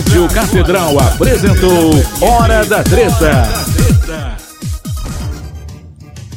Rádio Catedral apresentou Hora da Treta.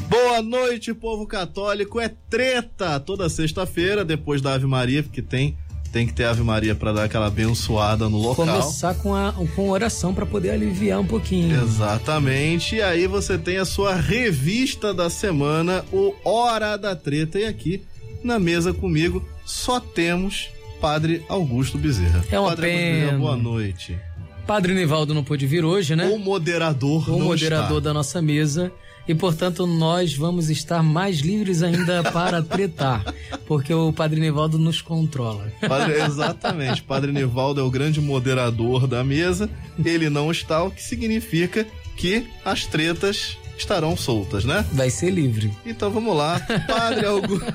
Boa noite, povo católico. É treta toda sexta-feira, depois da Ave Maria, porque tem tem que ter Ave Maria para dar aquela abençoada no local. Começar com, a, com oração para poder aliviar um pouquinho. Exatamente. E aí você tem a sua revista da semana, o Hora da Treta. E aqui na mesa comigo só temos Padre Augusto Bezerra. É uma Padre pena. Bezerra, boa noite. Padre Nivaldo não pôde vir hoje, né? O moderador O moderador está. da nossa mesa. E, portanto, nós vamos estar mais livres ainda para tretar, porque o Padre Nivaldo nos controla. Padre- exatamente. Padre Nivaldo é o grande moderador da mesa. Ele não está, o que significa que as tretas estarão soltas, né? Vai ser livre. Então vamos lá. Padre Augusto,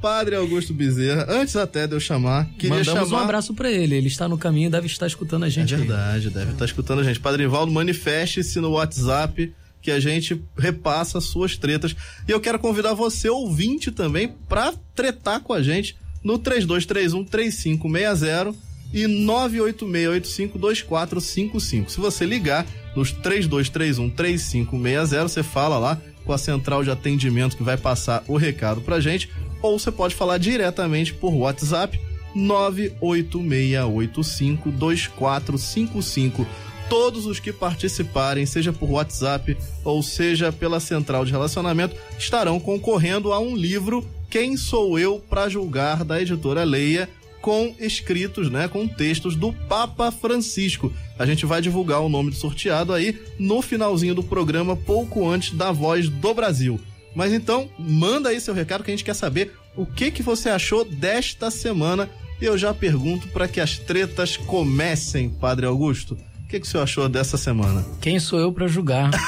Padre Augusto Bezerra, antes até de eu chamar, queria Mandamos chamar. um abraço para ele. Ele está no caminho, deve estar escutando a É gente. aí. verdade, deve estar escutando a gente. Padre Nivaldo, manifeste-se no WhatsApp que a gente repassa suas tretas. E eu quero convidar você, ouvinte, também, pra tretar com a gente no 3231-3560 e 986852455. Se você ligar nos 3231-3560, você fala lá com a central de atendimento que vai passar o recado pra gente, ou você pode falar diretamente por WhatsApp 986852455. Todos os que participarem, seja por WhatsApp ou seja pela central de relacionamento, estarão concorrendo a um livro Quem Sou Eu para Julgar da editora Leia, com escritos, né, com textos do Papa Francisco. A gente vai divulgar o nome do sorteado aí no finalzinho do programa, pouco antes da Voz do Brasil. Mas então, manda aí seu recado que a gente quer saber o que que você achou desta semana. E eu já pergunto para que as tretas comecem, Padre Augusto. O que, que o senhor achou dessa semana? Quem sou eu para julgar?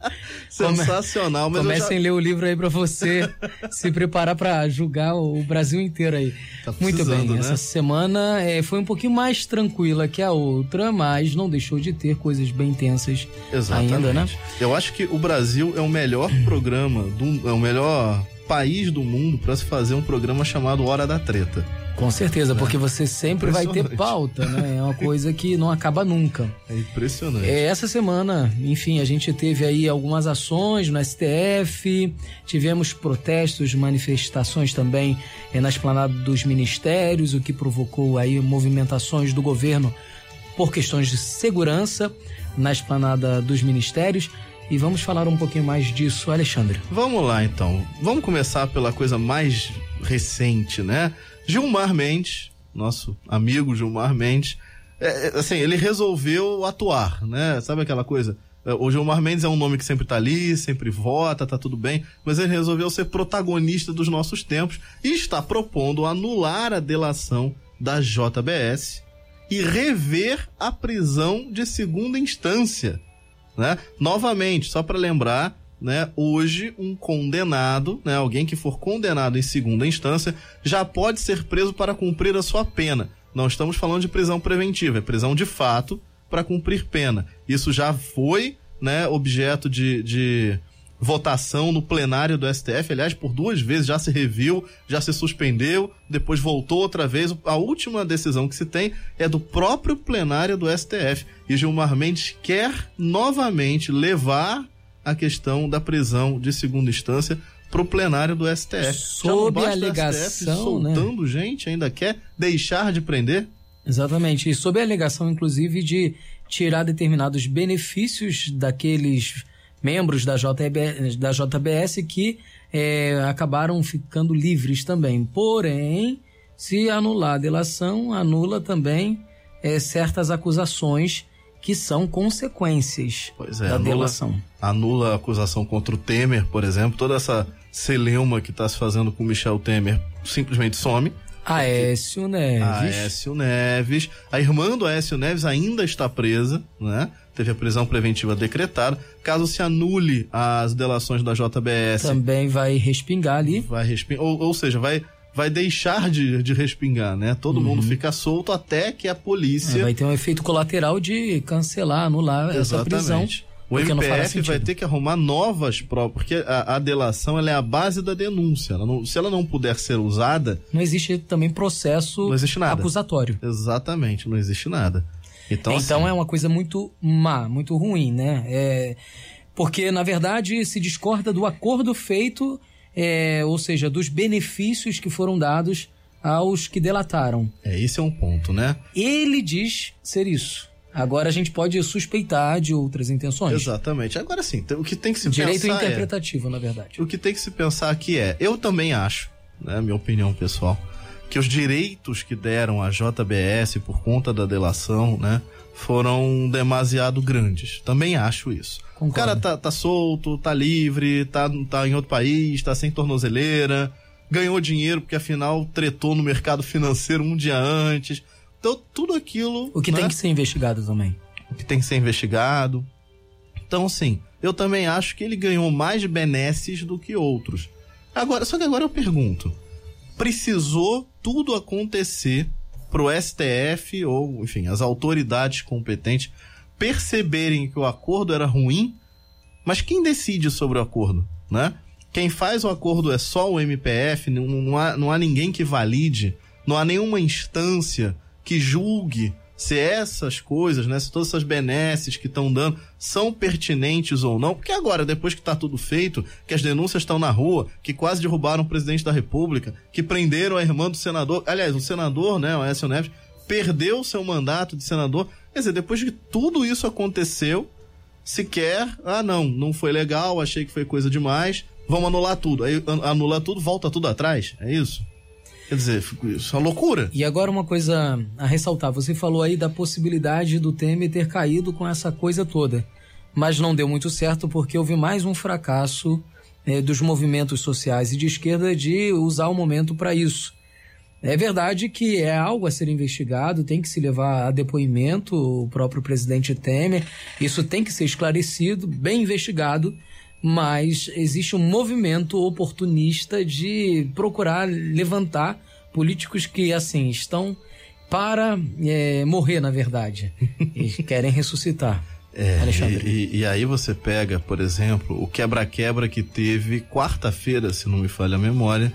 Sensacional, mas Comecem a ler o livro aí para você se preparar para julgar o Brasil inteiro aí. Tá Muito bem, né? essa semana é, foi um pouquinho mais tranquila que a outra, mas não deixou de ter coisas bem tensas Exatamente. ainda, né? Eu acho que o Brasil é o melhor programa, do, é o melhor país do mundo para se fazer um programa chamado Hora da Treta. Com certeza, porque você sempre vai ter pauta, né? É uma coisa que não acaba nunca. É impressionante. É, essa semana, enfim, a gente teve aí algumas ações no STF, tivemos protestos, manifestações também é, na esplanada dos ministérios, o que provocou aí movimentações do governo por questões de segurança na esplanada dos ministérios. E vamos falar um pouquinho mais disso, Alexandre. Vamos lá então. Vamos começar pela coisa mais recente, né? Gilmar Mendes, nosso amigo Gilmar Mendes, é, é, assim, ele resolveu atuar, né? Sabe aquela coisa? É, O Gilmar Mendes é um nome que sempre tá ali, sempre vota, tá tudo bem, mas ele resolveu ser protagonista dos nossos tempos e está propondo anular a delação da JBS e rever a prisão de segunda instância né? Novamente, só para lembrar, né, hoje um condenado, né, alguém que for condenado em segunda instância, já pode ser preso para cumprir a sua pena. Não estamos falando de prisão preventiva, é prisão de fato para cumprir pena. Isso já foi, né, objeto de, de votação no plenário do STF. Aliás, por duas vezes já se reviu, já se suspendeu, depois voltou outra vez. A última decisão que se tem é do próprio plenário do STF. E Gilmar Mendes quer novamente levar a questão da prisão de segunda instância para o plenário do STF. Sob a o STF alegação, né? soltando gente, ainda quer deixar de prender? Exatamente. E sob a alegação, inclusive, de tirar determinados benefícios daqueles membros da, JB, da JBS que é, acabaram ficando livres também. Porém, se anular a delação, anula também é, certas acusações que são consequências Pois é, da anula- delação. anula a acusação contra o Temer, por exemplo, toda essa celeuma que está se fazendo com o Michel Temer simplesmente some. Aécio Neves. Aécio Neves. A irmã do Aécio Neves ainda está presa, né? Teve a prisão preventiva decretada. Caso se anule as delações da JBS, Também vai respingar ali. vai respingar. Ou, ou seja, vai, vai deixar de, de respingar, né? Todo mundo fica solto até que a polícia. É, vai ter um efeito colateral de cancelar, anular essa prisão. Exatamente. O MPF vai ter que arrumar novas provas, porque a, a delação ela é a base da denúncia. Ela não- se ela não puder ser usada, Não existe também processo Não existe nada. acusatório. exatamente, não existe nada. Então, Então, assim, é uma coisa muito má, muito ruim, né? É, porque, na verdade, se discorda do acordo feito, é, ou seja, dos benefícios que foram dados aos que delataram. é, esse é um ponto, né? Ele diz ser isso. Agora a gente pode suspeitar de outras intenções. Exatamente. Agora sim, o que tem que se Direito pensar é, interpretativo, na verdade. o que tem que se pensar aqui é, eu também acho, né, minha opinião pessoal, que os direitos que deram à JBS por conta da delação, né, foram demasiado grandes. Também acho isso. O Concordo. cara tá, tá solto, tá livre, tá, tá em outro país, tá sem tornozeleira, ganhou dinheiro porque afinal tretou no mercado financeiro um dia antes. Então, tudo aquilo. O que né, tem que ser investigado também. que tem que ser investigado. Então, sim, eu também acho que ele ganhou mais benesses do que outros. Agora, só que agora eu pergunto: precisou tudo acontecer pro STF ou, enfim, as autoridades competentes perceberem que o acordo era ruim? Mas quem decide sobre o acordo, né? Quem faz o acordo é só o MPF, não, não, há, não há ninguém que valide, não há nenhuma instância que julgue se essas coisas, né, se todas essas benesses que estão dando são pertinentes ou não. Porque agora, depois que está tudo feito, que as denúncias estão na rua, que quase derrubaram o presidente da República, que prenderam a irmã do senador, aliás, o senador, né, o Aécio Neves, perdeu seu mandato de senador. Quer dizer, depois que tudo isso aconteceu, sequer, ah não, não foi legal, achei que foi coisa demais, vamos anular tudo. Aí an- anula tudo, volta tudo atrás, é isso? Quer dizer, isso é uma loucura. E agora uma coisa a ressaltar. Você falou aí da possibilidade do Temer ter caído com essa coisa toda. Mas não deu muito certo porque houve mais um fracasso eh, dos movimentos sociais e de esquerda de usar o momento para isso. É verdade que é algo a ser investigado, tem que se levar a depoimento o próprio presidente Temer, isso tem que ser esclarecido, bem investigado, mas existe um movimento oportunista de procurar levantar políticos que, assim, estão para eh, morrer, na verdade, e querem ressuscitar. É, Alexandre. e, e- aí você pega, por exemplo, o quebra-quebra que teve quarta-feira, se não me falha a memória,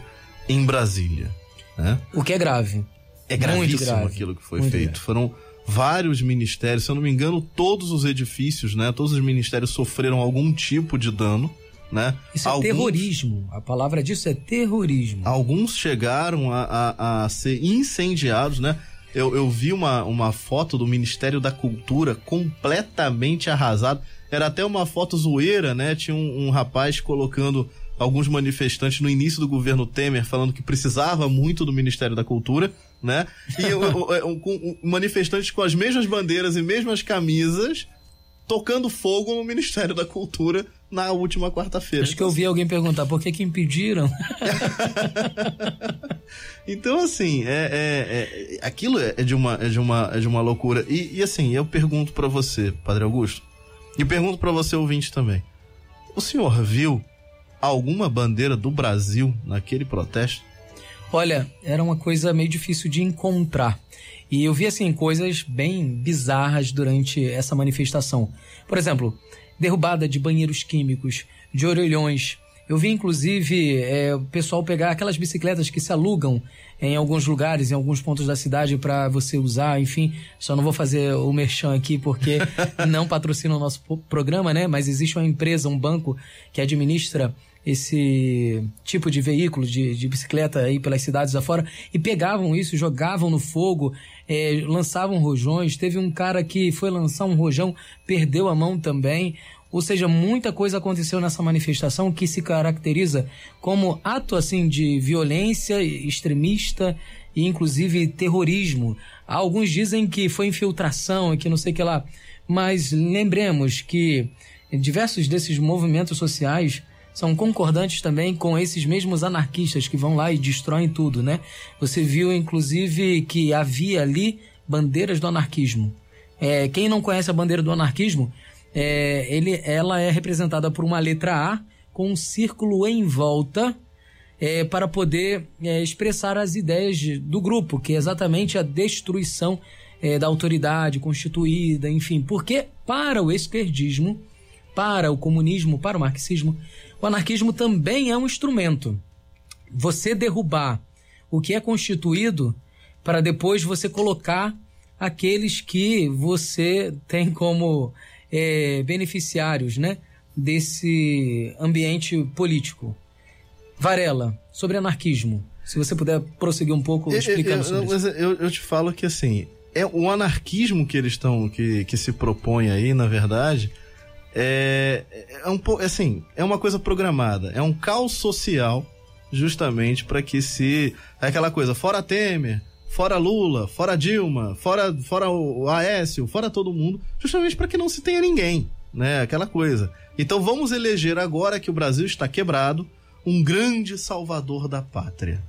em Brasília. Né? O que é grave. É gravíssimo grave. aquilo que foi Muito feito. grave. Foram vários ministérios, se eu não me engano, todos os edifícios, né? Todos os ministérios sofreram algum tipo de dano, né? Isso é Alguns- terrorismo. A palavra disso é terrorismo. Alguns chegaram a, a- a ser incendiados, né? Eu, eu vi uma, uma foto do Ministério da Cultura completamente arrasado. Era até uma foto zoeira, né? Tinha um, um rapaz colocando alguns manifestantes no início do governo Temer falando que precisava muito do Ministério da Cultura, né? E com- o- manifestantes com as mesmas bandeiras e mesmas camisas tocando fogo no Ministério da Cultura na última quarta-feira. Acho que eu vi alguém perguntar por que que impediram. Então, assim, é, é- é- aquilo é é de uma, é de uma, é de uma loucura. E, e, assim, eu pergunto pra você, Padre Augusto, e pergunto pra você, ouvinte também. O senhor viu alguma bandeira do Brasil naquele protesto? Olha, era uma coisa meio difícil de encontrar. E eu vi, assim, coisas bem bizarras durante essa manifestação. Por exemplo, derrubada de banheiros químicos, de orelhões. Eu vi, inclusive, é, o pessoal pegar aquelas bicicletas que se alugam em alguns lugares, em alguns pontos da cidade para você usar, enfim. Só não vou fazer o merchan aqui porque não patrocina o nosso programa, né? Mas existe uma empresa, um banco que administra esse tipo de veículo, de, de bicicleta aí pelas cidades afora, e pegavam isso, jogavam no fogo, eh, lançavam rojões. Teve um cara que foi lançar um rojão, perdeu a mão também. Ou seja, muita coisa aconteceu nessa manifestação que se caracteriza como ato assim de violência extremista e inclusive terrorismo. Alguns dizem que foi infiltração e que não sei o que lá. Mas lembremos que diversos desses movimentos sociais são concordantes também com esses mesmos anarquistas que vão lá e destroem tudo, né? Você viu, inclusive, que havia ali bandeiras do anarquismo. É, quem não conhece a bandeira do anarquismo, é, ele, ela é representada por uma letra A com um círculo em volta é, para poder é, expressar as ideias de- do grupo, que é exatamente a destruição é, da autoridade constituída, enfim. Porque para o esquerdismo, para o comunismo, para o marxismo, o anarquismo também é um instrumento. Você derrubar o que é constituído para depois você colocar aqueles que você tem como é, beneficiários né, desse ambiente político. Varela, sobre anarquismo. Se você puder prosseguir um pouco explicando eu, sobre mas isso. Eu, eu te falo que assim, é o anarquismo que eles estão, que, que se propõe aí, na verdade, é, é um assim, é uma coisa programada, é um caos social, justamente para que se é aquela coisa, fora Temer, fora Lula, fora Dilma, fora fora o Aécio, fora todo mundo, justamente para que não se tenha ninguém, né? Aquela coisa. Então vamos eleger agora que o Brasil está quebrado, um grande salvador da pátria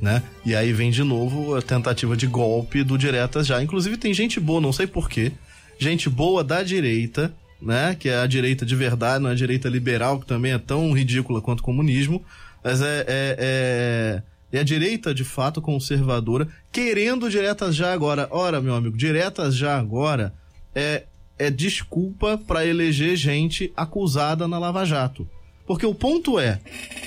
né? E aí vem de novo a tentativa de golpe do Diretas já. Inclusive tem gente boa, não sei porquê, gente boa da direita, né? Que é a direita de verdade, não é a direita liberal, que também é tão ridícula quanto o comunismo, mas é, é, é, é a direita de fato conservadora, querendo diretas já agora. Ora, meu amigo, diretas já agora é, é desculpa para eleger gente acusada na Lava Jato. Porque o ponto é,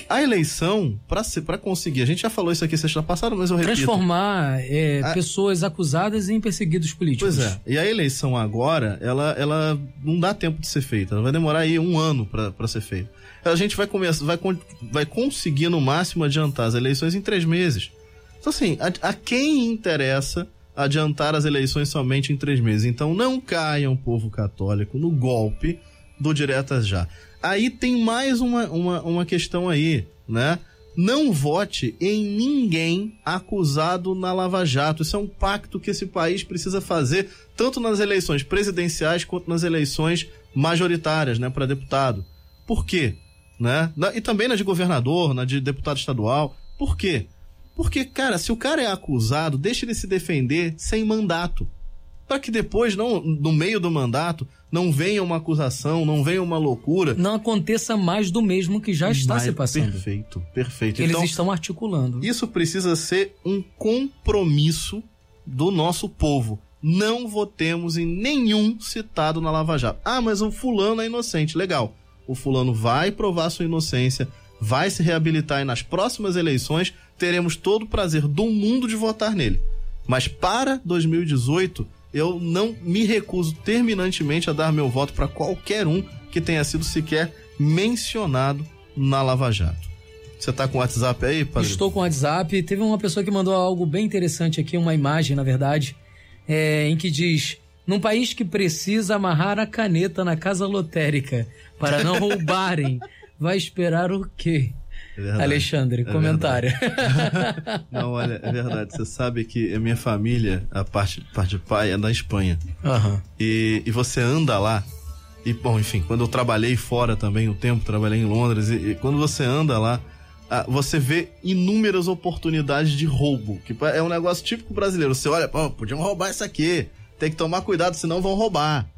a eleição, para conseguir, a gente já falou isso aqui sexta passada, mas eu repito. Transformar é, a... pessoas acusadas em perseguidos políticos. Pois é, e a eleição agora, ela, ela não dá tempo de ser feita, ela vai demorar aí um ano para ser feita. A gente vai, começar, vai, vai conseguir no máximo adiantar as eleições em três meses. Então assim, a, a quem interessa adiantar as eleições somente em três meses? Então não caiam, povo católico, no golpe do Diretas Já. Aí tem mais uma, uma, uma questão aí, né? Não vote em ninguém acusado na Lava Jato. Isso é um pacto que esse país precisa fazer, tanto nas eleições presidenciais quanto nas eleições majoritárias, né, para deputado. Por quê? Né? E também na de governador, na de deputado estadual. Por quê? Porque, cara, se o cara é acusado, deixa ele se defender sem mandato para que depois, não, no meio do mandato, não venha uma acusação, não venha uma loucura. Não aconteça mais do mesmo que já está Mas, se passando. Perfeito, perfeito. Eles então, estão articulando. Isso precisa ser um compromisso do nosso povo. Não votemos em nenhum citado na Lava Jato. Ah, mas o fulano é inocente. Legal. O fulano vai provar sua inocência, vai se reabilitar e nas próximas eleições teremos todo o prazer do mundo de votar nele. Mas para 2018 eu não me recuso terminantemente a dar meu voto para qualquer um que tenha sido sequer mencionado na Lava Jato. Você tá com o WhatsApp aí, padre? Estou com o WhatsApp. Teve uma pessoa que mandou algo bem interessante aqui, uma imagem, na verdade, é, em que diz: num país que precisa amarrar a caneta na casa lotérica para não roubarem, vai esperar o quê? É Alexandre, é comentário. Não, olha, é verdade. Você sabe que a minha família, a parte, parte de pai, é da Espanha. Uhum. E, e você anda lá, e bom, enfim, quando eu trabalhei fora também um tempo, trabalhei em Londres, e, e quando você anda lá, você vê inúmeras oportunidades de roubo, que é um negócio típico brasileiro. Você olha, pô, podiam roubar isso aqui, tem que tomar cuidado, senão vão roubar.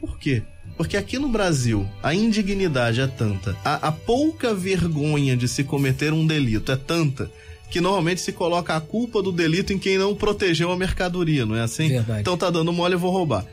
Por quê? Porque aqui no Brasil, a indignidade é tanta, a, a pouca vergonha de se cometer um delito é tanta, que normalmente se coloca a culpa do delito em quem não protegeu a mercadoria, não é assim? Verdade. Então tá dando mole, eu vou roubar.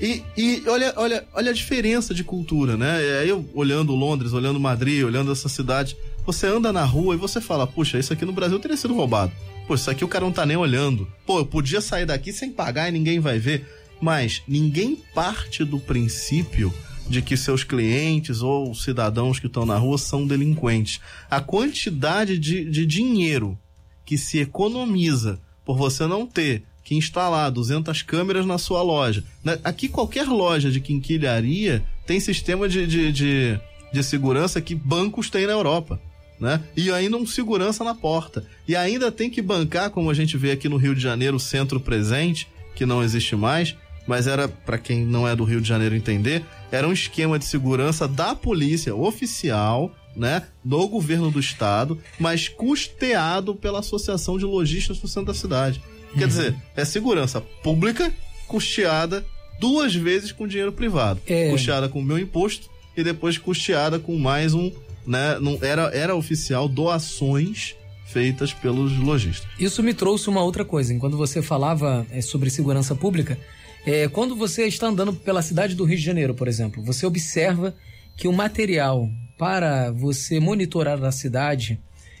E, e olha, olha, olha a diferença de cultura, né? É, eu olhando Londres, olhando Madrid, olhando essa cidade, você anda na rua e você fala, puxa, isso aqui no Brasil teria sido roubado. Pô, isso aqui o cara não tá nem olhando. Pô, eu podia sair daqui sem pagar e ninguém vai ver. Mas ninguém parte do princípio de que seus clientes ou cidadãos que estão na rua são delinquentes. A quantidade de, de dinheiro que se economiza por você não ter que instalar 200 câmeras na sua loja. Aqui, qualquer loja de quinquilharia tem sistema de, de, de, de segurança que bancos têm na Europa. Né? E ainda um segurança na porta. E ainda tem que bancar, como a gente vê aqui no Rio de Janeiro, o centro presente, que não existe mais, mas era, para quem não é do Rio de Janeiro entender, era um esquema de segurança da polícia oficial, né, do governo do estado, mas custeado pela Associação de Lojistas do centro da cidade. Uhum. Quer dizer, é segurança pública custeada duas vezes com dinheiro privado. É. Custeada com o meu imposto e depois custeada com mais um, né, não, era, era oficial doações feitas pelos lojistas. Isso me trouxe uma outra coisa. Enquanto você falava é, sobre segurança pública, é, quando você está andando pela cidade do Rio de Janeiro, por exemplo, você observa que o material para você monitorar a cidade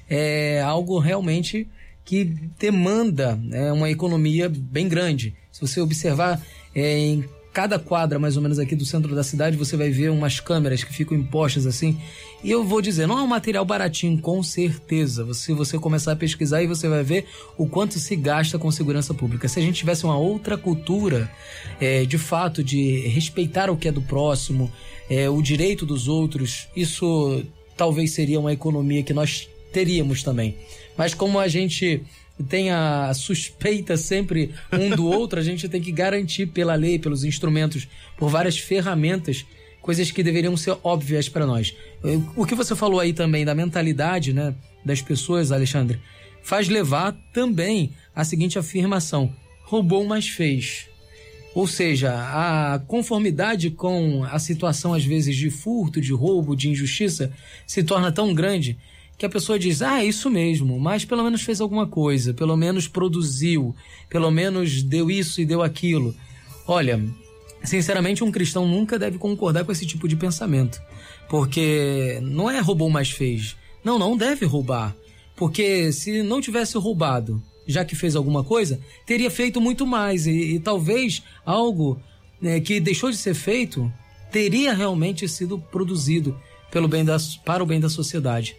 é algo realmente que demanda né, uma economia bem grande. Se você observar é, em cada quadra, mais ou menos aqui do centro da cidade, você vai ver umas câmeras que ficam impostas assim. E eu vou dizer, não é um material baratinho, com certeza. Se você começar a pesquisar e você vai ver o quanto se gasta com segurança pública. Se a gente tivesse uma outra cultura, é, de fato, de respeitar o que é do próximo, é, o direito dos outros, isso talvez seria uma economia que nós teríamos também. Mas como a gente tem a suspeita sempre um do outro, a gente tem que garantir pela lei, pelos instrumentos, por várias ferramentas, coisas que deveriam ser óbvias para nós. O que você falou aí também da mentalidade, né, das pessoas, Alexandre, faz levar também a seguinte afirmação: roubou, mas fez. Ou seja, a conformidade com a situação, às vezes, de furto, de roubo, de injustiça, se torna tão grande que a pessoa diz: Ah, é isso mesmo, mas pelo menos fez alguma coisa, pelo menos produziu, pelo menos deu isso e deu aquilo. Olha, sinceramente, um cristão nunca deve concordar com esse tipo de pensamento, porque não é roubou, mas fez. Não, não deve roubar, porque se não tivesse roubado, já que fez alguma coisa, teria feito muito mais e, e talvez algo né, que deixou de ser feito teria realmente sido produzido pelo bem da, para o bem da sociedade.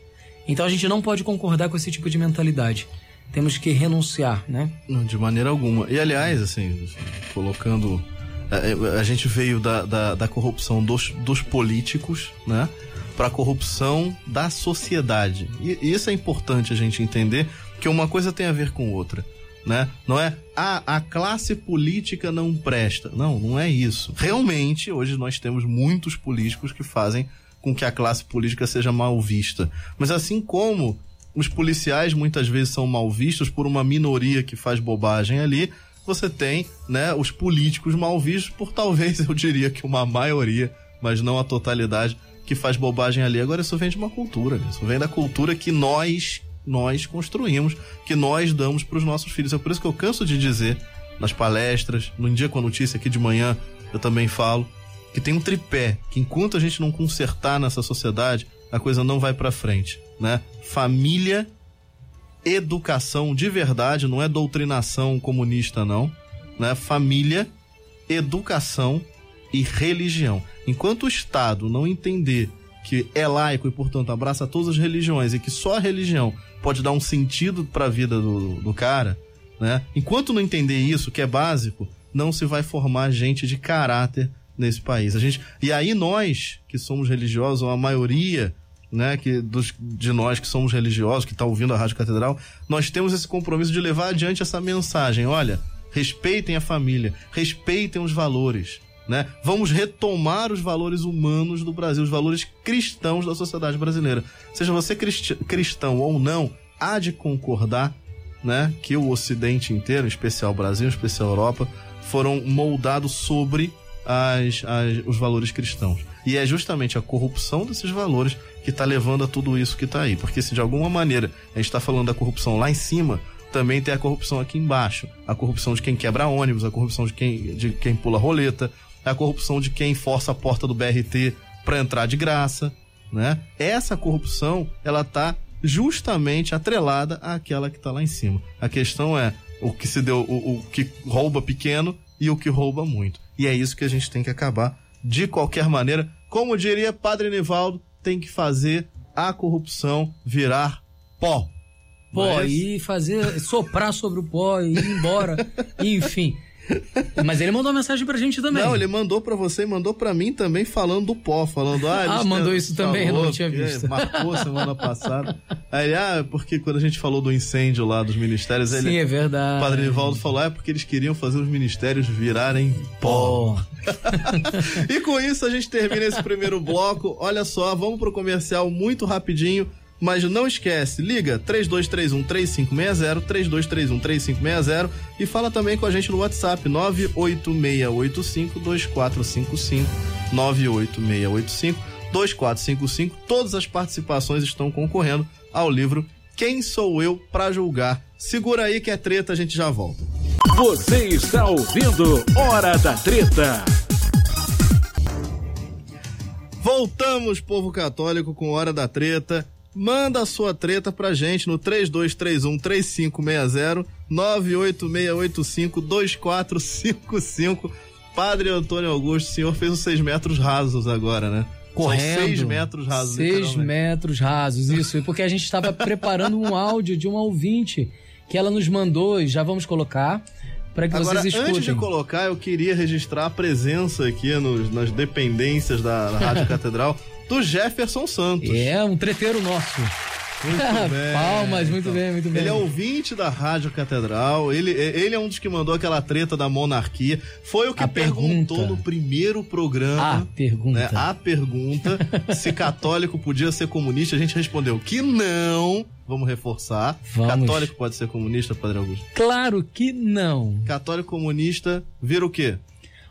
Então a gente não pode concordar com esse tipo de mentalidade. Temos que renunciar, né? De maneira alguma. E aliás, assim, colocando. A, é, é, a gente veio da, da, da, corrupção dos, dos políticos, né? Para a corrupção da sociedade. E, e isso é importante a gente entender, que uma coisa tem a ver com outra. Né? Não é ah, a classe política não presta. Não, não é isso. Realmente, hoje nós temos muitos políticos que fazem com que a classe política seja mal vista. Mas assim como os policiais muitas vezes são mal vistos por uma minoria que faz bobagem ali, você tem, né, os políticos mal vistos por talvez eu diria que uma maioria, mas não a totalidade que faz bobagem ali. Agora isso vem de uma cultura, isso vem da cultura que nós nós construímos, que nós damos para os nossos filhos. É por isso que eu canso de dizer nas palestras, no dia com a notícia aqui de manhã, eu também falo que tem um tripé, que enquanto a gente não consertar nessa sociedade, a coisa não vai para frente, né? Família, educação de verdade, não é doutrinação comunista não, né? Família, educação e religião. Enquanto o Estado não entender que é laico e, portanto, abraça todas as religiões e que só a religião pode dar um sentido para a vida do, do cara, né? Enquanto não entender isso, que é básico, não se vai formar gente de caráter nesse país. A gente, e aí nós, que somos religiosos, ou a maioria né, que dos, de nós que somos religiosos, que está ouvindo a Rádio Catedral, nós temos esse compromisso de levar adiante essa mensagem. Olha, respeitem a família, respeitem os valores. Né? Vamos retomar os valores humanos do Brasil, os valores cristãos da sociedade brasileira. Seja você cristão ou não, há de concordar né, que o Ocidente inteiro, em especial o Brasil, em especial a Europa, foram moldados sobre as, as, os valores cristãos. E é justamente a corrupção desses valores que está levando a tudo isso que está aí. Porque se de alguma maneira a gente está falando da corrupção lá em cima, também tem a corrupção aqui embaixo. A corrupção de quem quebra ônibus, a corrupção de quem, de quem pula roleta, a corrupção de quem força a porta do BRT para entrar de graça, né? Essa corrupção, ela tá justamente atrelada àquela que está lá em cima. A questão é o que se deu, o, o que rouba pequeno e o que rouba muito. E é isso que a gente tem que acabar de qualquer maneira. Como diria Padre Nivaldo, tem que fazer a corrupção virar pó. Pó, Mas... e fazer, soprar sobre o pó e ir embora. Enfim. Mas ele mandou uma mensagem pra gente também. Não, ele mandou pra você e mandou pra mim também falando do pó, falando, ah, ah mandou isso também, falou, não tinha visto. Marcou semana passada. Aí, ah, porque quando a gente falou do incêndio lá dos ministérios, Sim, ele, é verdade. O Padre Nivaldo falou, ah, é porque eles queriam fazer os ministérios virarem pó. e com isso a gente termina esse primeiro bloco. Olha só, vamos pro comercial muito rapidinho. Mas não esquece, liga 3231 3560, 3231 3560 e fala também com a gente no WhatsApp 98685 2455 98685 2455. Todas as participações estão concorrendo ao livro Quem sou eu pra julgar? Segura aí que é treta, a gente já volta. Você está ouvindo Hora da Treta. Voltamos, povo católico, com Hora da Treta. Manda a sua treta pra gente no 3231-3560, 98685-2455. Padre Antônio Augusto, o senhor fez os seis metros rasos agora, né? Correndo. São seis metros rasos. Seis metros rasos, isso. Porque a gente estava preparando um áudio de uma ouvinte que ela nos mandou e já vamos colocar para que Agora, vocês escutem. antes de colocar, eu queria registrar a presença aqui nos- nas dependências da, da Rádio Catedral do Jefferson Santos. É, um treteiro nosso. Muito bem. Palmas, muito bem, muito bem. Ele é ouvinte da Rádio Catedral. Ele, ele é um dos que mandou aquela treta da monarquia. Foi o que A perguntou pergunta. no primeiro A programa. pergunta. né, a pergunta se católico podia ser comunista, a gente respondeu que não. Vamos reforçar. Vamos. Católico pode ser comunista, Padre Augusto. Claro que não. Católico comunista vira o quê?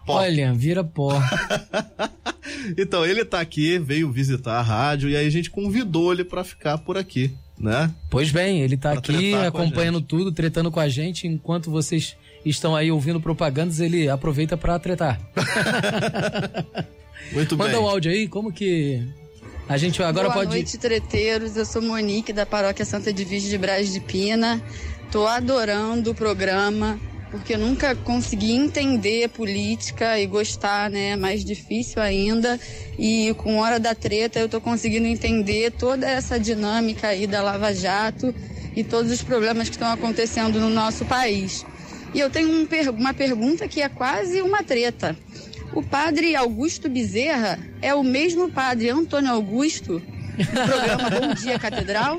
Pó. Olha, vira pó. Então, ele tá aqui, veio visitar a rádio e aí a gente convidou ele pra ficar por aqui, né? Pois bem, ele tá Pra aqui acompanhando tudo, tretando com a gente. Enquanto vocês estão aí ouvindo propagandas, ele aproveita pra tretar. Muito Manda bem. o áudio aí, como que a gente agora Boa pode. noite, treteiros. Eu sou Monique, da Paróquia Santa Divide de Braz de Pina. Tô adorando o programa, porque eu nunca consegui entender política e gostar, né? Mais difícil ainda. E com Hora da Treta eu tô conseguindo entender toda essa dinâmica aí da Lava Jato e todos os problemas que estão acontecendo no nosso país. E eu tenho um per- uma pergunta que é quase uma treta. O padre Augusto Bezerra é o mesmo padre Antônio Augusto do programa Bom Dia Catedral?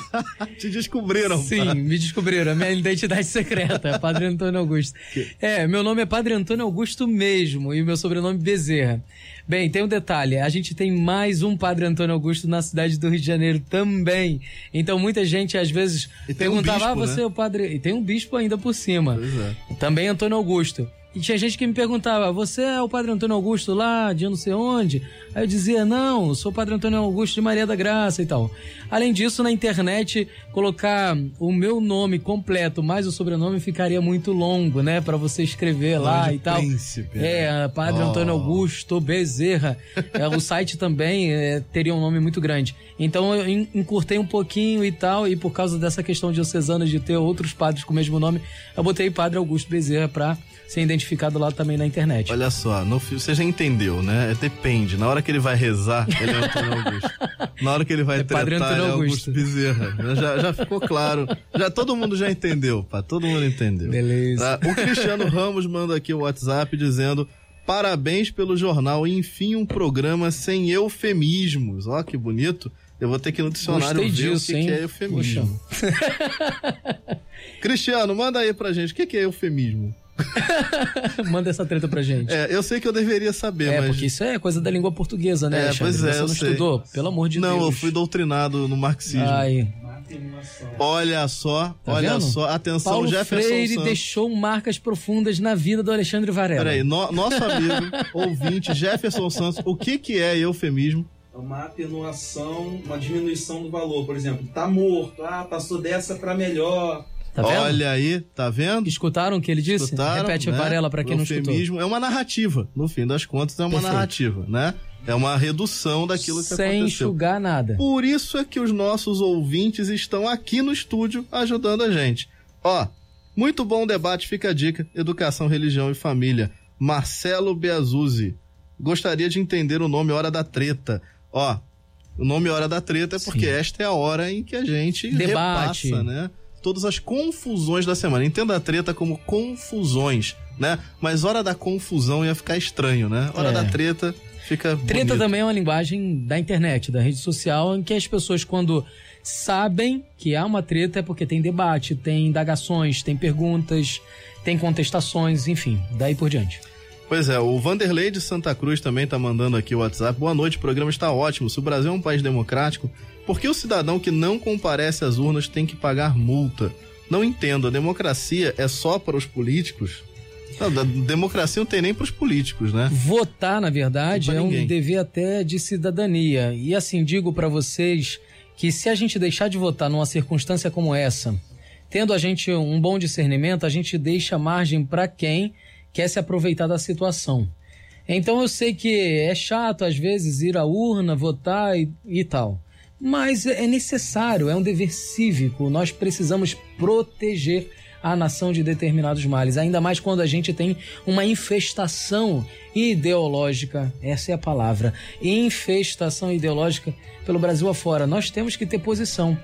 Te descobriram. Sim, me descobriram. A minha identidade secreta é Padre Antônio Augusto. É, meu nome é Padre Antônio Augusto mesmo e o meu sobrenome Bezerra. Bem, tem um detalhe: a gente tem mais um Padre Antônio Augusto na cidade do Rio de Janeiro também. Então muita gente às vezes E tem um perguntava: bispo, ah, você né? é o Padre. E tem um bispo ainda por cima. Pois é. Também Antônio Augusto. E tinha gente que me perguntava, você é o Padre Antônio Augusto lá, de não sei onde? Aí eu dizia, não, sou o Padre Antônio Augusto de Maria da Graça e tal. Além disso, na internet, colocar o meu nome completo mais o sobrenome ficaria muito longo, né? Pra você escrever lá de e tal. príncipe, né? É, Padre Oh. Antônio Augusto Bezerra. É, o site também é, teria um nome muito grande. Então eu en- encurtei um pouquinho e tal, e por causa dessa questão diocesana de ter outros padres com o mesmo nome, eu botei Padre Augusto Bezerra pra ser identificado lá também na internet. Olha só, no você já entendeu, né? Depende. Na hora que ele vai rezar, ele é Antônio Augusto. Na hora que ele vai É tratar, Padre ele é Antônio Augusto. Bezerra. Já, já ficou claro. Já todo mundo já entendeu, pá. Todo mundo entendeu. Beleza. Tá? O Cristiano Ramos manda aqui o WhatsApp dizendo: Parabéns pelo jornal. Enfim, um programa sem eufemismos. Ó, que bonito. Eu vou ter que ir no dicionário Gostei ver disso, o que, que é eufemismo. Cristiano, manda aí pra gente. O que, que é eufemismo? Manda essa treta pra gente. É, eu sei que eu deveria saber, É, mas. porque isso é coisa da língua portuguesa, né, É, Alexandre? pois é, Você eu não sei. estudou? Pelo amor de não, Deus. eu fui doutrinado no marxismo. Ai, Olha só, Tá olha vendo? só. Atenção, Paulo Jefferson Freire Santos. deixou marcas profundas na vida do Alexandre Varela. Peraí, no- nosso amigo, ouvinte, Jefferson Santos, o que, que é eufemismo? É uma atenuação, uma diminuição do valor. Por exemplo, tá morto, ah, passou dessa pra melhor. Tá? Olha aí, tá vendo? Escutaram o que ele disse? Escutaram, Repete né? Varela pra quem não escutou. é uma narrativa, no fim das contas é uma Perfeito. narrativa, né? É uma redução daquilo que Sem aconteceu. enxugar nada. Por isso é que os nossos ouvintes estão aqui no estúdio ajudando a gente. Ó, muito bom debate, fica a dica. Educação, religião e família. Marcelo Beazuzzi. Gostaria de entender o nome Hora da Treta. Ó, o nome Hora da Treta é porque Sim. esta é a hora em que a gente Debate. repassa, né? Todas as confusões da semana. Entenda a treta como confusões, né? Mas hora da confusão ia ficar estranho, né? Hora É. da treta fica Treta bonito. também é uma linguagem da internet, da rede social, em que as pessoas, quando sabem que há uma treta, é porque tem debate, tem indagações, tem perguntas, tem contestações, enfim, daí por diante. Pois é, o Vanderlei de Santa Cruz também tá mandando aqui o WhatsApp. Boa noite, o programa está ótimo. Se o Brasil é um país democrático, por que o cidadão que não comparece às urnas tem que pagar multa? Não entendo, a democracia é só para os políticos? Não, da democracia não tem nem para os políticos, né? Votar, na verdade, é um ninguém. dever até de cidadania. E assim, digo pra vocês, que se a gente deixar de votar numa circunstância como essa, tendo a gente um bom discernimento, a gente deixa margem para quem quer se aproveitar da situação. Então eu sei que é chato às vezes ir à urna, votar e, e tal. Mas é necessário, é um dever cívico. Nós precisamos proteger a nação de determinados males, ainda mais quando a gente tem uma infestação ideológica, essa é a palavra, infestação ideológica pelo Brasil afora. Nós temos que ter posição.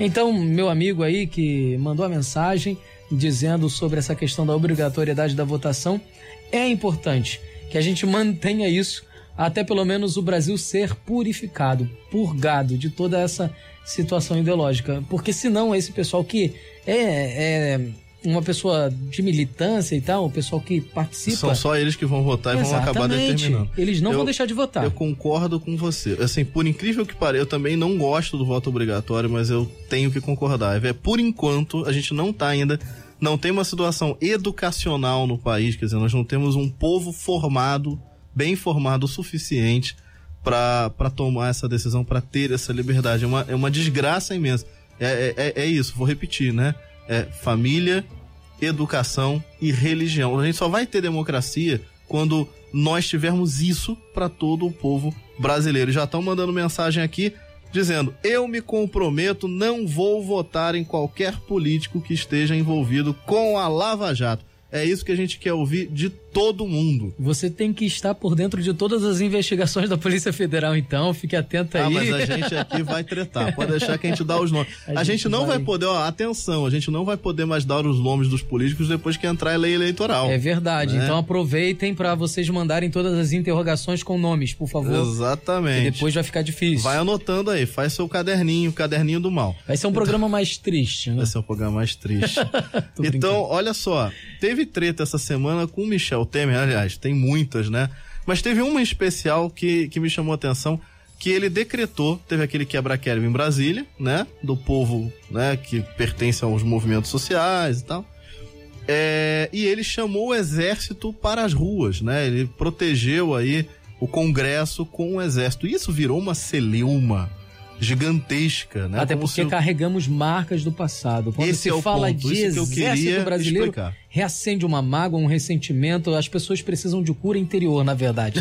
Então, meu amigo aí que mandou a mensagem dizendo sobre essa questão da obrigatoriedade da votação, é importante que a gente mantenha isso até pelo menos o Brasil ser purificado, purgado de toda essa situação ideológica. Porque senão esse pessoal que é, é uma pessoa de militância e tal, o pessoal que participa. São só eles que vão votar e vão acabar determinando. Eles não eu, vão deixar de votar. Eu concordo com você. Assim, por incrível que pareça, eu também não gosto do voto obrigatório, mas eu tenho que concordar. É, por enquanto, a gente não está ainda. Não tem uma situação educacional no país, quer dizer, nós não temos um povo formado, bem formado o suficiente para tomar essa decisão, para ter essa liberdade. É uma, é uma desgraça imensa. É, é, é isso, vou repetir, né? É família, educação e religião. A gente só vai ter democracia quando nós tivermos isso para todo o povo brasileiro. Já estão mandando mensagem aqui dizendo: Eu me comprometo, não vou votar em qualquer político que esteja envolvido com a Lava Jato. É isso que a gente quer ouvir de todo mundo. Você tem que estar por dentro de todas as investigações da Polícia Federal, então, fique atento aí. Ah, mas a gente aqui vai tretar. Pode deixar que a gente dá os nomes. A, a gente, gente, não vai... vai... poder, ó, atenção, a gente não vai poder mais dar os nomes dos políticos depois que entrar a lei eleitoral. É verdade. Né? Então aproveitem para vocês mandarem todas as interrogações com nomes, por favor. Exatamente. E depois vai ficar difícil. Vai anotando aí, faz seu caderninho, caderninho do mal. Vai ser um programa então... mais triste, né? Vai ser um programa mais triste. então, olha só, teve treta essa semana com o Michel Temer, aliás, tem muitas, né? Mas teve uma especial que, que me chamou a atenção, que ele decretou, teve aquele quebra-quebra em Brasília, né? Do povo, né? Que pertence aos movimentos sociais e tal. É, e ele chamou o exército para as ruas, né? Ele protegeu aí o Congresso com o exército. Isso virou uma celeuma gigantesca, né? Até Como porque carregamos marcas do passado. Quando Esse se é fala ponto. de exército brasileiro, explicar. reacende uma mágoa, um ressentimento. As pessoas precisam de cura interior, na verdade.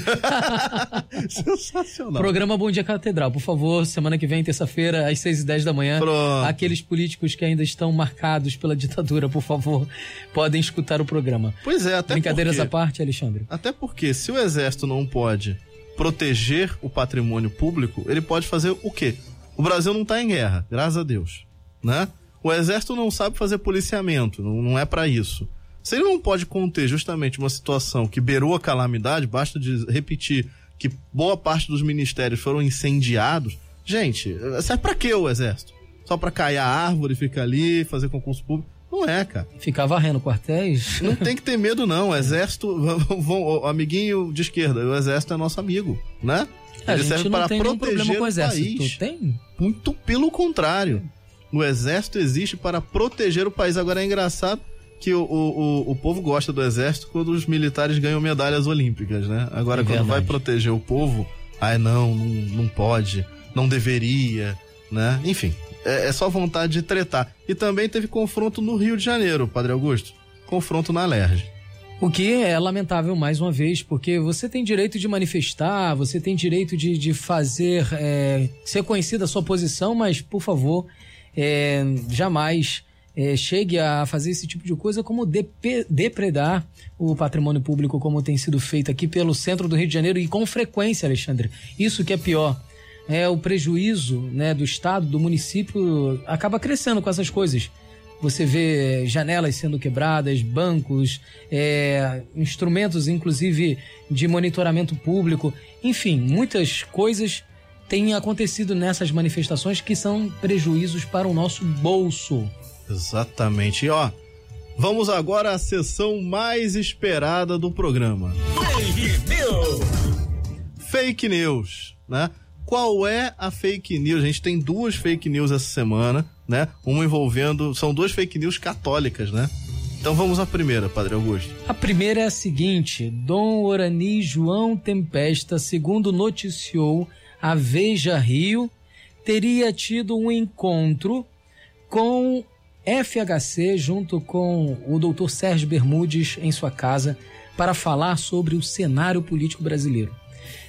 Sensacional. Programa Bom Dia Catedral, por favor, semana que vem, terça-feira, às seis e dez da manhã. Pronto. Aqueles políticos que ainda estão marcados pela ditadura, por favor, podem escutar o programa. Pois é, até Brincadeiras porque... à parte, Alexandre. Até porque se o exército não pode proteger o patrimônio público, ele pode fazer o quê? O Brasil não está em guerra, graças a Deus, né? O exército não sabe fazer policiamento, não, não é para isso. Se ele não pode conter justamente uma situação que beirou a calamidade, basta de repetir que boa parte dos ministérios foram incendiados. Gente, serve para que o exército? Só para cair a árvore, ficar ali, fazer concurso público? Não é, cara. Ficar varrendo quartéis? Não tem que ter medo, não. O exército, vão, amiguinho de esquerda, o exército é nosso amigo, né? É, Ele serve para proteger o, o país. Tem? Muito pelo contrário. O exército existe para proteger o país. Agora é engraçado que o, o, o povo gosta do exército quando os militares ganham medalhas olímpicas, né? Agora, é quando vai proteger o povo, ai não, não, não pode, não deveria, né? Enfim, é, é, só vontade de tretar. E também teve confronto no Rio de Janeiro, Padre Augusto. Confronto na Lerge. O que é lamentável mais uma vez, porque você tem direito de manifestar, você tem direito de, de fazer, é, ser conhecida a sua posição, mas, por favor, é, jamais é, chegue a fazer esse tipo de coisa como depredar o patrimônio público, como tem sido feito aqui pelo centro do Rio de Janeiro e com frequência, Alexandre. Isso que é pior. É, o prejuízo né, do Estado, do município, acaba crescendo com essas coisas. Você vê janelas sendo quebradas, bancos, é, instrumentos, inclusive, de monitoramento público. Enfim, muitas coisas têm acontecido nessas manifestações que são prejuízos para o nosso bolso. Exatamente. E ó, vamos agora à sessão mais esperada do programa. Fake News. Fake News, né? Qual é a fake news? A gente tem duas fake news essa semana né? Uma envolvendo. São duas fake news católicas, né? Então vamos à primeira, Padre Augusto. A primeira é a seguinte: Dom Orani João Tempesta, segundo noticiou a Veja Rio, teria tido um encontro com FHC junto com o doutor Sérgio Bermudes em sua casa para falar sobre o cenário político brasileiro.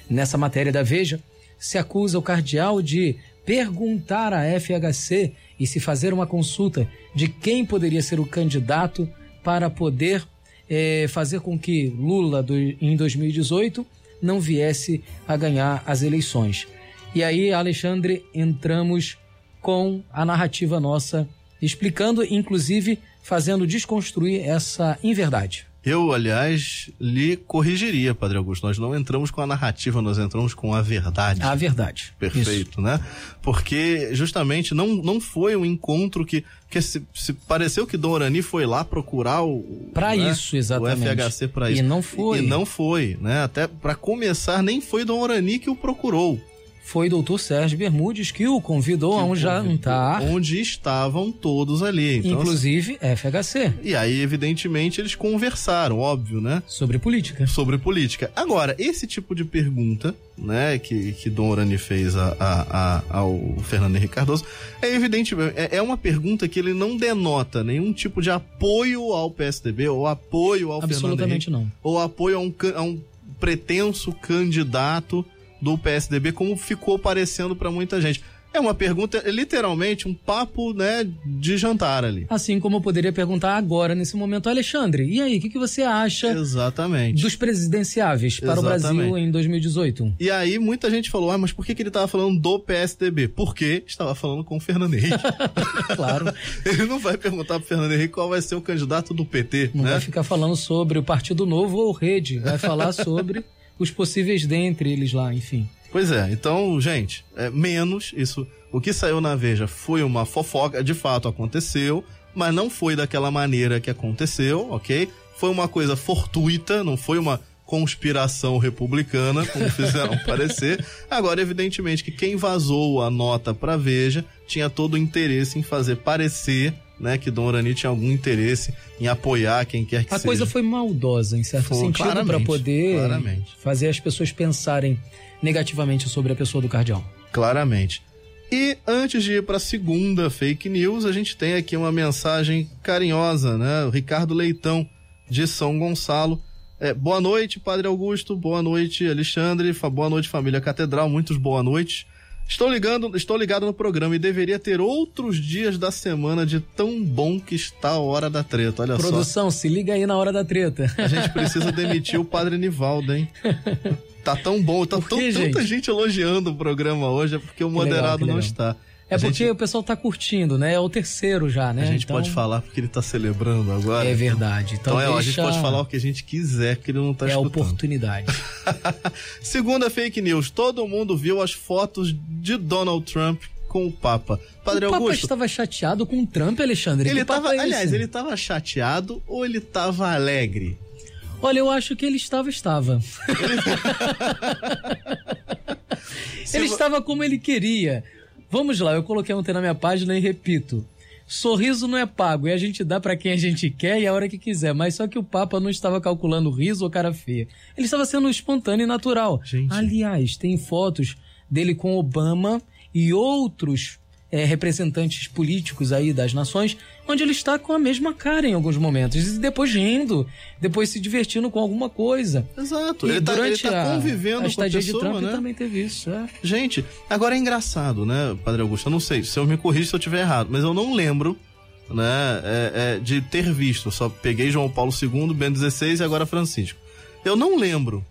Nessa matéria da Veja, se acusa o cardeal de perguntar à FHC e se fazer uma consulta de quem poderia ser o candidato para poder eh, fazer com que Lula, do, em 2018, não viesse a ganhar as eleições. E aí, Alexandre, entramos com a narrativa nossa, explicando, inclusive, fazendo desconstruir essa inverdade. Eu, aliás, lhe corrigiria, Padre Augusto. Nós não entramos com a narrativa, nós entramos com a verdade. A verdade. Perfeito, Isso. né? Porque justamente não, não foi um encontro que. que se, se pareceu que Dom Orani foi lá procurar o. Para né, isso, exatamente. O FHC para isso. E não foi. E não foi, né? Até para começar, nem foi Dom Orani que o procurou foi doutor Sérgio Bermudes que o convidou que a um jantar. Onde estavam todos ali. Então, inclusive FHC. E aí, evidentemente, eles conversaram, óbvio, né? Sobre política. Sobre política. Agora, esse tipo de pergunta, né, que, que Dom Orani fez a, a, a, ao Fernando Henrique Cardoso, é evidente, é, é uma pergunta que ele não denota nenhum tipo de apoio ao PSDB ou apoio ao Absolutamente Fernando Henrique. não. Ou apoio a um, a um pretenso candidato do PSDB, como ficou parecendo para muita gente. É uma pergunta, é literalmente um papo, né, de jantar ali. Assim como eu poderia perguntar agora, nesse momento, Alexandre, e aí, o que, que você acha Exatamente. dos presidenciáveis para Exatamente. o Brasil em 2018? E aí, muita gente falou, ah, mas por que, que ele estava falando do PSDB? Porque estava falando com o Fernando Henrique. claro. ele não vai perguntar pro Fernando Henrique qual vai ser o candidato do PT, Não né? vai ficar falando sobre o Partido Novo ou Rede, vai falar sobre os possíveis dentre eles lá, enfim. Pois é, então, gente, é, menos isso. O que saiu na Veja foi uma fofoca, de fato aconteceu, mas não foi daquela maneira que aconteceu, ok? Foi uma coisa fortuita, não foi uma conspiração republicana, como fizeram parecer. Agora, evidentemente, que quem vazou a nota para Veja tinha todo o interesse em fazer parecer né, que Dom Orani tinha algum interesse em apoiar quem quer que a seja. A coisa foi maldosa, em certo foi, sentido, para poder claramente. fazer as pessoas pensarem negativamente sobre a pessoa do cardeal. Claramente. E antes de ir para a segunda fake news, a gente tem aqui uma mensagem carinhosa, né? O Ricardo Leitão, de São Gonçalo. É, boa noite, Padre Augusto. Boa noite, Alexandre. Boa noite, família Catedral. Muitos boa noites. Estou ligando, estou ligado no programa e deveria ter outros dias da semana de tão bom que está a hora da treta. Olha Produção, só. Produção, se liga aí na hora da treta. A gente precisa demitir o Padre Nivaldo, hein? Tá tão bom, tá tão, gente? tanta gente elogiando o programa hoje, é porque o moderado legal, não está. É a porque gente... o pessoal tá curtindo, né? É o terceiro já, né? A gente então... pode falar porque ele tá celebrando agora. É verdade. Então, então deixa... é, a gente pode falar o que a gente quiser, que ele não tá é escutando. É oportunidade. Segunda fake news. Todo mundo viu as fotos de Donald Trump com o Papa. Padre o Augusto. Papa estava chateado com o Trump, Alexandre. Ele estava, é aliás, ele estava chateado ou ele estava alegre? Olha, eu acho que ele estava, estava. ele estava como ele queria. Vamos lá, eu coloquei ontem na minha página e repito. Sorriso não é pago, e a gente dá para quem a gente quer e a hora que quiser. Mas só que o Papa não estava calculando riso ou cara feia. Ele estava sendo espontâneo e natural. Gente. Aliás, tem fotos dele com Obama e outros é, representantes políticos aí das nações, onde ele está com a mesma cara em alguns momentos, e depois rindo, depois se divertindo com alguma coisa. Exato. E ele tá, durante ele tá convivendo a, a com a pessoa, de Trump né? também teve isso. É. Gente, agora é engraçado, né, Padre Augusto? Eu não sei, se eu me corrijo se eu estiver errado, mas eu não lembro né, é, é, de ter visto. Eu só peguei João Paulo II, Bento XVI e agora Francisco. Eu não lembro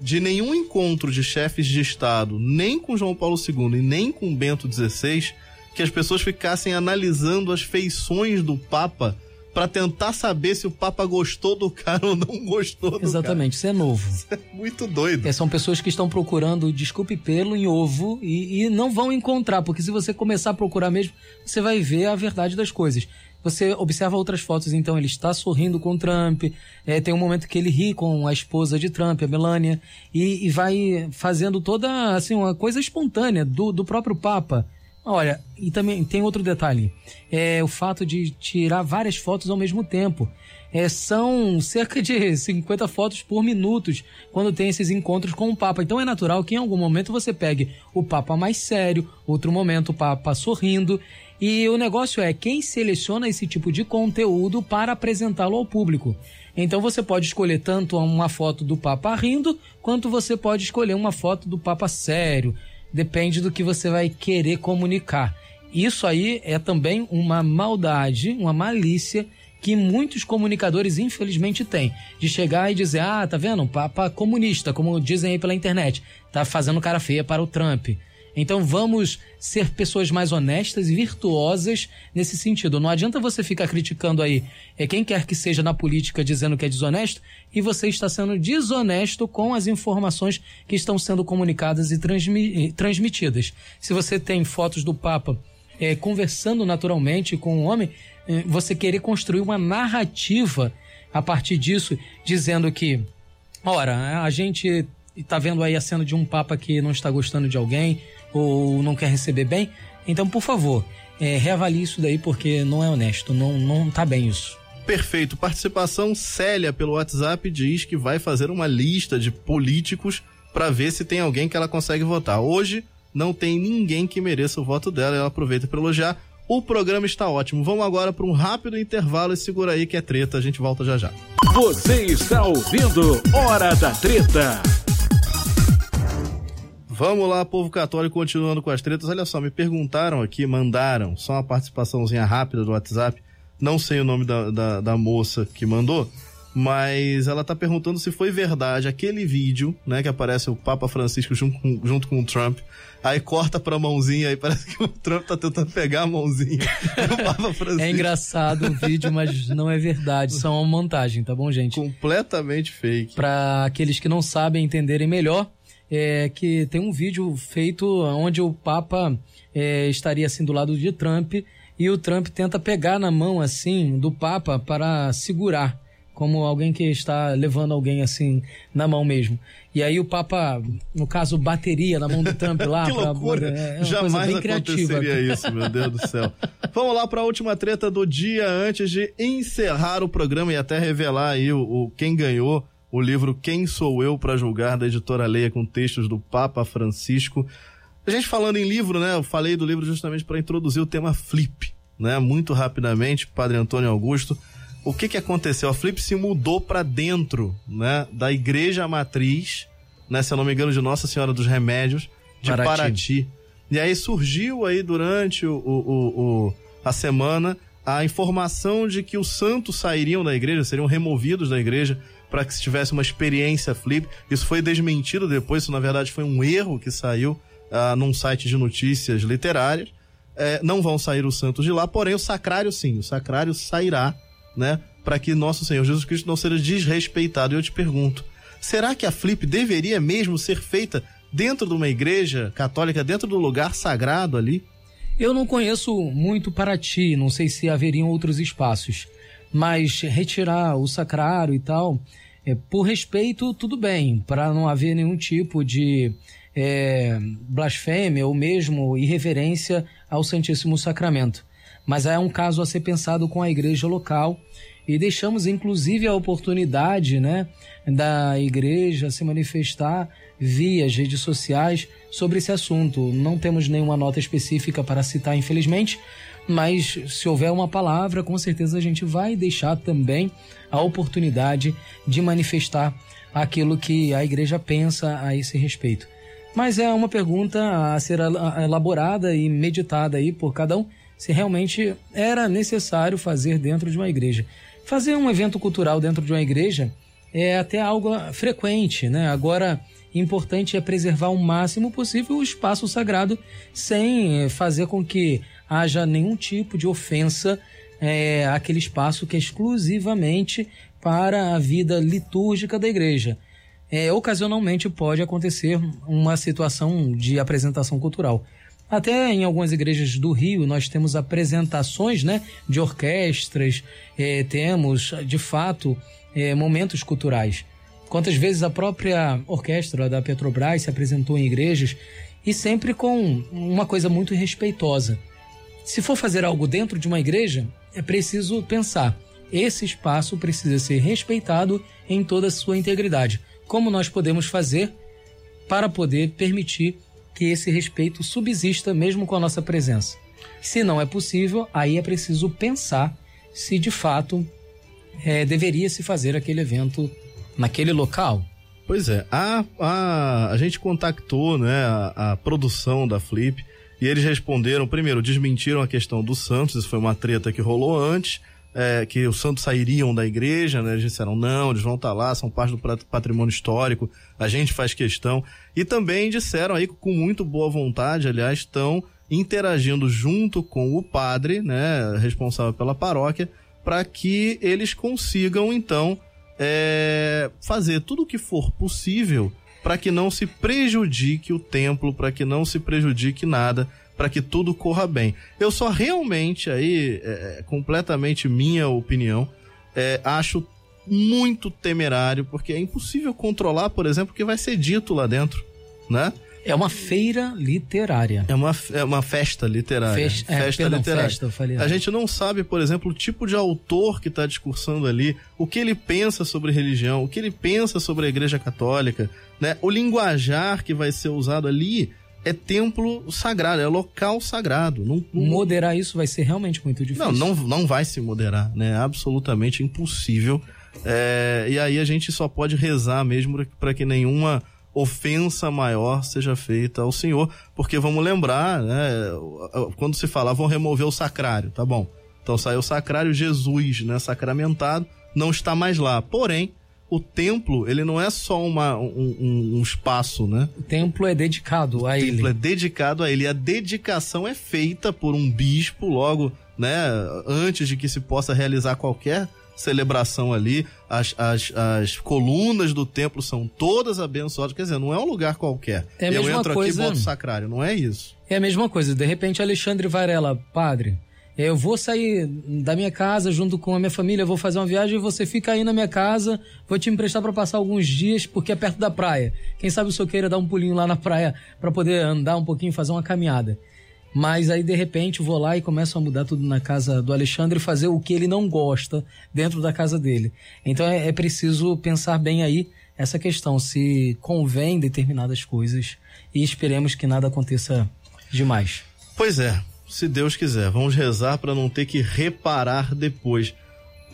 de nenhum encontro de chefes de Estado, nem com João Paulo II e nem com Bento XVI, que as pessoas ficassem analisando as feições do Papa para tentar saber se o Papa gostou do cara ou não gostou do Exatamente, cara. isso é novo. Isso é muito doido. É, são pessoas que estão procurando desculpe pelo em ovo e, e não vão encontrar, porque se você começar a procurar mesmo, você vai ver a verdade das coisas. Você observa outras fotos, então ele está sorrindo com Trump, é, tem um momento que ele ri com a esposa de Trump, a Melania, e, e vai fazendo toda assim uma coisa espontânea do, do próprio Papa Olha, e também tem outro detalhe: é o fato de tirar várias fotos ao mesmo tempo. É, são cerca de 50 fotos por minuto quando tem esses encontros com o Papa. Então é natural que em algum momento você pegue o Papa mais sério, outro momento o Papa sorrindo. E o negócio é quem seleciona esse tipo de conteúdo para apresentá-lo ao público. Então você pode escolher tanto uma foto do Papa rindo, quanto você pode escolher uma foto do Papa sério. Depende do que você vai querer comunicar. Isso aí é também uma maldade, uma malícia que muitos comunicadores infelizmente têm. De chegar e dizer, ah, tá vendo? Papa comunista, como dizem aí pela internet. Tá fazendo cara feia para o Trump. Então vamos ser pessoas mais honestas e virtuosas nesse sentido. Não adianta você ficar criticando aí é quem quer que seja na política dizendo que é desonesto e você está sendo desonesto com as informações que estão sendo comunicadas e transmi transmitidas. Se você tem fotos do Papa é, conversando naturalmente com o um homem, é, você querer construir uma narrativa a partir disso, dizendo que, ora, a gente está vendo aí a cena de um Papa que não está gostando de alguém, ou não quer receber bem. Então, por favor, é, reavalie isso daí porque não é honesto, não, não tá bem isso. Perfeito. Participação Célia pelo WhatsApp diz que vai fazer uma lista de políticos para ver se tem alguém que ela consegue votar. Hoje não tem ninguém que mereça o voto dela. Ela aproveita para elogiar. O programa está ótimo. Vamos agora para um rápido intervalo e segura aí que é treta. A gente volta já já. Você está ouvindo Hora da Treta. Vamos lá, povo católico, continuando com as tretas. Olha só, me perguntaram aqui, mandaram, só uma participaçãozinha rápida do WhatsApp. Não sei o nome da, da, da moça que mandou, mas ela tá perguntando se foi verdade aquele vídeo, né, que aparece o Papa Francisco junto com, junto com o Trump. Aí corta pra mãozinha, aí parece que o Trump tá tentando pegar a mãozinha do Papa Francisco. É engraçado o vídeo, mas não é verdade, só uma montagem, tá bom, gente? Completamente fake. Para aqueles que não sabem entenderem melhor, é, que tem um vídeo feito onde o Papa é, estaria assim do lado de Trump e o Trump tenta pegar na mão assim do Papa para segurar, como alguém que está levando alguém assim na mão mesmo. E aí o Papa, no caso, bateria na mão do Trump lá. que pra, loucura! É, é Jamais aconteceria isso, meu Deus do céu. Vamos lá para a última treta do dia antes de encerrar o programa e até revelar aí o, o quem ganhou o livro Quem Sou Eu para Julgar, da editora Leia, com textos do Papa Francisco. A gente falando em livro, né? Eu falei do livro justamente para introduzir o tema Flip, né? Muito rapidamente, Padre Antônio Augusto. O que que aconteceu? A Flip se mudou para dentro, né? Da igreja matriz, né? Se eu não me engano, de Nossa Senhora dos Remédios, de Paraty. Paraty. E aí surgiu aí durante o, o, o, a semana a informação de que os santos sairiam da igreja, seriam removidos da igreja para que se tivesse uma experiência flip. Isso foi desmentido depois, isso na verdade foi um erro que saiu uh, num site de notícias literárias. É, não vão sair os santos de lá, porém o sacrário sim, o sacrário sairá, né? Para que nosso Senhor Jesus Cristo não seja desrespeitado. E eu te pergunto, será que a flip deveria mesmo ser feita dentro de uma igreja católica, dentro do lugar sagrado ali? Eu não conheço muito para ti, não sei se haveriam outros espaços mas retirar o sacrário e tal, é, por respeito, tudo bem, para não haver nenhum tipo de é, blasfêmia ou mesmo irreverência ao Santíssimo Sacramento. Mas é um caso a ser pensado com a igreja local e deixamos inclusive a oportunidade né, da igreja se manifestar via as redes sociais sobre esse assunto. Não temos nenhuma nota específica para citar, infelizmente, mas se houver uma palavra, com certeza a gente vai deixar também a oportunidade de manifestar aquilo que a igreja pensa a esse respeito. Mas é uma pergunta a ser elaborada e meditada aí por cada um, se realmente era necessário fazer dentro de uma igreja. Fazer um evento cultural dentro de uma igreja é até algo frequente, né? Agora, importante é preservar o máximo possível o espaço sagrado sem fazer com que haja nenhum tipo de ofensa é, àquele espaço que é exclusivamente para a vida litúrgica da igreja. É, ocasionalmente pode acontecer uma situação de apresentação cultural. Até em algumas igrejas do Rio nós temos apresentações né, de orquestras, é, temos de fato é, momentos culturais. Quantas vezes a própria orquestra da Petrobras se apresentou em igrejas e sempre com uma coisa muito respeitosa. Se for fazer algo dentro de uma igreja, é preciso pensar: esse espaço precisa ser respeitado em toda a sua integridade. Como nós podemos fazer para poder permitir que esse respeito subsista mesmo com a nossa presença? Se não é possível, aí é preciso pensar se de fato é, deveria se fazer aquele evento naquele local. Pois é, a, a, a gente contactou né, a, a produção da Flip e eles responderam, primeiro, desmentiram a questão do Santos, isso foi uma treta que rolou antes, é, que os Santos sairiam da igreja, né? Eles disseram, não, eles vão estar tá lá, são parte do patrimônio histórico, a gente faz questão. E também disseram aí, com muito boa vontade, aliás, estão interagindo junto com o padre, né, responsável pela paróquia, para que eles consigam, então, é, fazer tudo o que for possível para que não se prejudique o templo, para que não se prejudique nada, para que tudo corra bem. Eu só realmente aí, é, é, completamente minha opinião, é, acho muito temerário, porque é impossível controlar, por exemplo, o que vai ser dito lá dentro, né? É uma feira literária. É uma, é uma festa literária. Festa, é, festa perdão, literária. Festa, falei a gente não sabe, por exemplo, o tipo de autor que está discursando ali, o que ele pensa sobre religião, o que ele pensa sobre a Igreja Católica, né? O linguajar que vai ser usado ali é templo sagrado, é local sagrado. Não, não... Moderar isso vai ser realmente muito difícil. Não, não, não vai se moderar, né? É absolutamente impossível. É, e aí a gente só pode rezar mesmo para que nenhuma ofensa maior seja feita ao Senhor, porque vamos lembrar, né, quando se fala, vão remover o sacrário, tá bom? Então saiu o sacrário, Jesus, né, sacramentado, não está mais lá. Porém, o templo, ele não é só uma, um, um espaço, né? O templo é dedicado a ele. O templo é dedicado a ele. A dedicação é feita por um bispo logo, né? Antes de que se possa realizar qualquer celebração ali, as, as, as colunas do templo são todas abençoadas. Quer dizer, não é um lugar qualquer. É eu entro coisa... aqui e boto sacrário, não é isso. É a mesma coisa. De repente, Alexandre Varela, padre, eu vou sair da minha casa junto com a minha família, vou fazer uma viagem e você fica aí na minha casa, vou te emprestar para passar alguns dias porque é perto da praia. Quem sabe o senhor queira dar um pulinho lá na praia para poder andar um pouquinho, fazer uma caminhada. Mas aí, de repente, vou lá e começo a mudar tudo na casa do Alexandre e fazer o que ele não gosta dentro da casa dele. Então é, é preciso pensar bem aí essa questão, se convém determinadas coisas e esperemos que nada aconteça demais. Pois é, se Deus quiser, vamos rezar para não ter que reparar depois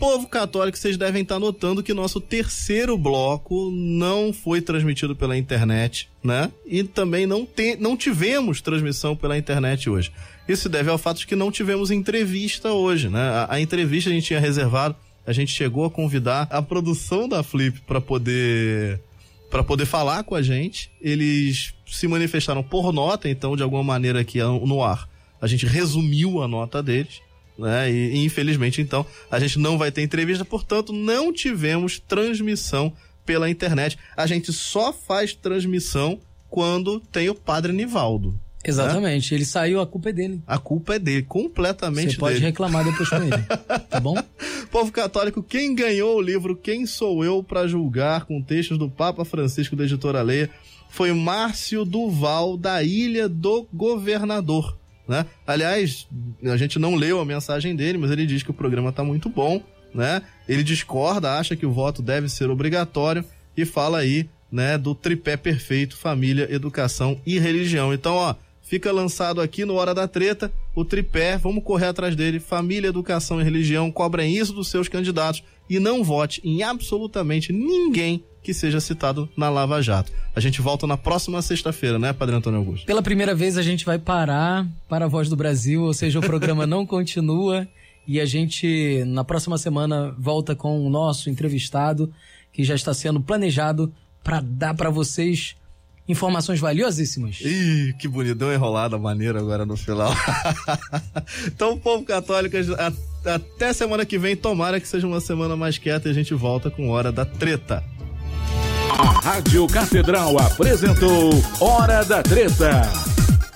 povo católico, vocês devem estar notando que nosso terceiro bloco não foi transmitido pela internet, né? E também não, te, não tivemos transmissão pela internet hoje. Isso deve ao fato de que não tivemos entrevista hoje, né? A, a entrevista a gente tinha reservado, a gente chegou a convidar a produção da Flip para poder para poder falar com a gente. Eles se manifestaram por nota, então de alguma maneira aqui no ar a gente resumiu a nota deles né? E, e, infelizmente, então, a gente não vai ter entrevista, portanto, não tivemos transmissão pela internet. A gente só faz transmissão quando tem o Padre Nivaldo. Né? Exatamente, né? ele saiu, a culpa é dele. A culpa é dele, completamente Você pode dele. reclamar depois com ele, tá bom? Povo católico, quem ganhou o livro Quem Sou Eu para Julgar, com textos do Papa Francisco da Editora Leia, foi Márcio Duval, da Ilha do Governador. Né? Aliás, a gente não leu a mensagem dele, mas ele diz que o programa está muito bom, né? Ele discorda, acha que o voto deve ser obrigatório e fala aí, né, do tripé perfeito, família, educação e religião. Então, ó, fica lançado aqui no Hora da Treta o tripé, vamos correr atrás dele, família, educação e religião, cobrem isso dos seus candidatos e não vote em absolutamente ninguém que seja citado na Lava Jato. A gente volta na próxima sexta-feira, né, Padre Antônio Augusto? Pela primeira vez a gente vai parar para a Voz do Brasil, ou seja, o programa não continua e a gente na próxima semana volta com o nosso entrevistado que já está sendo planejado para dar para vocês informações valiosíssimas. Ih, que bonitão enrolada maneira agora no final. então, povo católico, até semana que vem, tomara que seja uma semana mais quieta e a gente volta com Hora da Treta. A Rádio Catedral apresentou Hora da Treta.